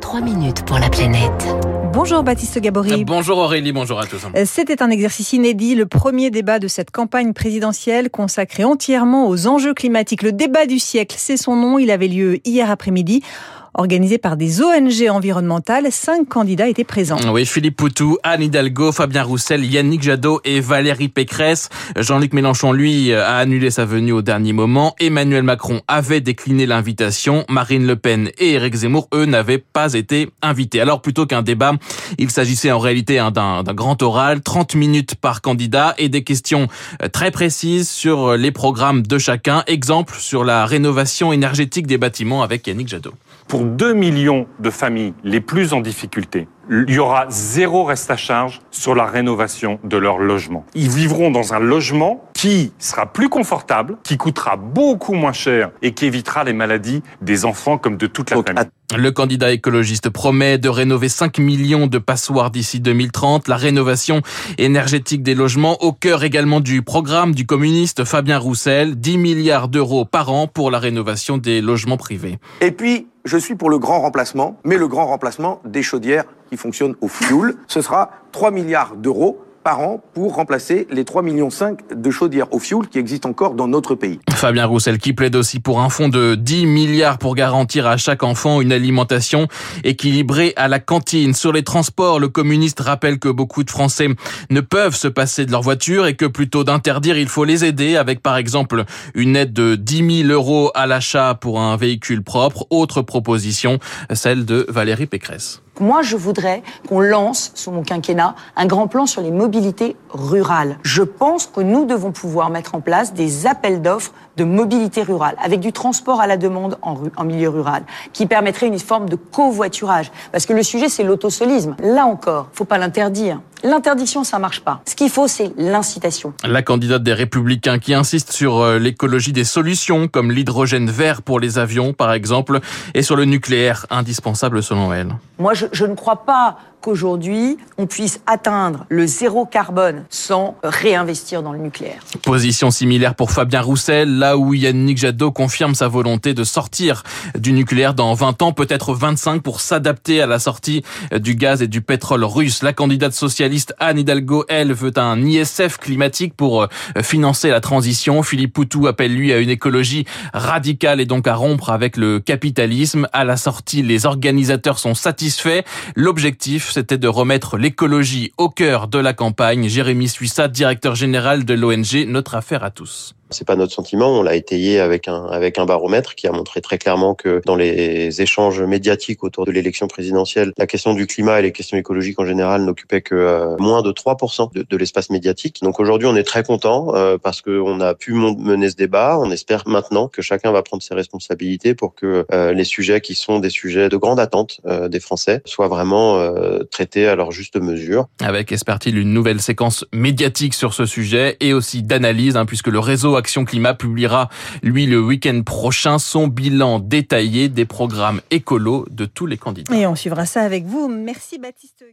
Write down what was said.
3 minutes pour la planète. Bonjour Baptiste Gabory. Bonjour Aurélie, bonjour à tous. Euh, C'était un exercice inédit, le premier débat de cette campagne présidentielle consacré entièrement aux enjeux climatiques. Le débat du siècle, c'est son nom, il avait lieu hier après-midi. Organisé par des ONG environnementales, cinq candidats étaient présents. Oui, Philippe Poutou, Anne Hidalgo, Fabien Roussel, Yannick Jadot et Valérie Pécresse. Jean-Luc Mélenchon, lui, a annulé sa venue au dernier moment. Emmanuel Macron avait décliné l'invitation. Marine Le Pen et Éric Zemmour, eux, n'avaient pas été invités. Alors, plutôt qu'un débat, il s'agissait en réalité hein, d'un grand oral, 30 minutes par candidat et des questions euh, très précises sur les programmes de chacun. Exemple sur la rénovation énergétique des bâtiments avec Yannick Jadot. Pour 2 millions de familles les plus en difficulté, il y aura zéro reste à charge sur la rénovation de leur logement. Ils vivront dans un logement qui sera plus confortable, qui coûtera beaucoup moins cher et qui évitera les maladies des enfants comme de toute la famille. Le candidat écologiste promet de rénover 5 millions de passoires d'ici 2030. La rénovation énergétique des logements au cœur également du programme du communiste Fabien Roussel. 10 milliards d'euros par an pour la rénovation des logements privés. Et puis, je suis pour le grand remplacement, mais le grand remplacement des chaudières qui fonctionnent au fioul. Ce sera 3 milliards d'euros par an pour remplacer les 3,5 millions de chaudières au fioul qui existent encore dans notre pays. Fabien Roussel qui plaide aussi pour un fonds de 10 milliards pour garantir à chaque enfant une alimentation équilibrée à la cantine. Sur les transports, le communiste rappelle que beaucoup de Français ne peuvent se passer de leur voiture et que plutôt d'interdire, il faut les aider avec par exemple une aide de 10 000 euros à l'achat pour un véhicule propre. Autre proposition, celle de Valérie Pécresse. Moi, je voudrais qu'on lance, sous mon quinquennat, un grand plan sur les mobilités rurales. Je pense que nous devons pouvoir mettre en place des appels d'offres de mobilité rurale, avec du transport à la demande en, milieu rural, qui permettrait une forme de covoiturage. Parce que le sujet, c'est l'autosolisme. Là encore, faut pas l'interdire. L'interdiction, ça marche pas. Ce qu'il faut, c'est l'incitation. La candidate des Républicains qui insiste sur euh, l'écologie des solutions, comme l'hydrogène vert pour les avions, par exemple, et sur le nucléaire, indispensable selon elle. Moi, je, je ne crois pas qu'aujourd'hui, on puisse atteindre le zéro carbone sans réinvestir dans le nucléaire. Position similaire pour Fabien Roussel, là où Yannick Jadot confirme sa volonté de sortir du nucléaire dans 20 ans, peut-être 25, pour s'adapter à la sortie du gaz et du pétrole russe. La candidate socialiste Anne Hidalgo, elle, veut un ISF climatique pour euh, financer la transition. Philippe Poutou appelle lui à une écologie radicale et donc à rompre avec le capitalisme. À la sortie, les organisateurs sont satisfaits. L'objectif c'était de remettre l'écologie au cœur de la campagne. Jérémy Suissat, directeur général de l'ONG Notre Affaire à tous. C'est pas notre sentiment. On l'a étayé avec un avec un baromètre qui a montré très clairement que dans les échanges médiatiques autour de l'élection présidentielle, la question du climat et les questions écologiques en général n'occupaient que euh, moins de 3% de, de l'espace médiatique. Donc aujourd'hui, on est très content euh, parce que on a pu mener ce débat. On espère maintenant que chacun va prendre ses responsabilités pour que euh, les sujets qui sont des sujets de grande attente euh, des Français soient vraiment euh, traités à leur juste mesure. Avec, espère-t-il, une nouvelle séquence médiatique sur ce sujet et aussi d'analyse, hein, puisque le réseau Action Climat publiera, lui, le week-end prochain, son bilan détaillé des programmes écolos de tous les candidats. Et on suivra ça avec vous. Merci Baptiste.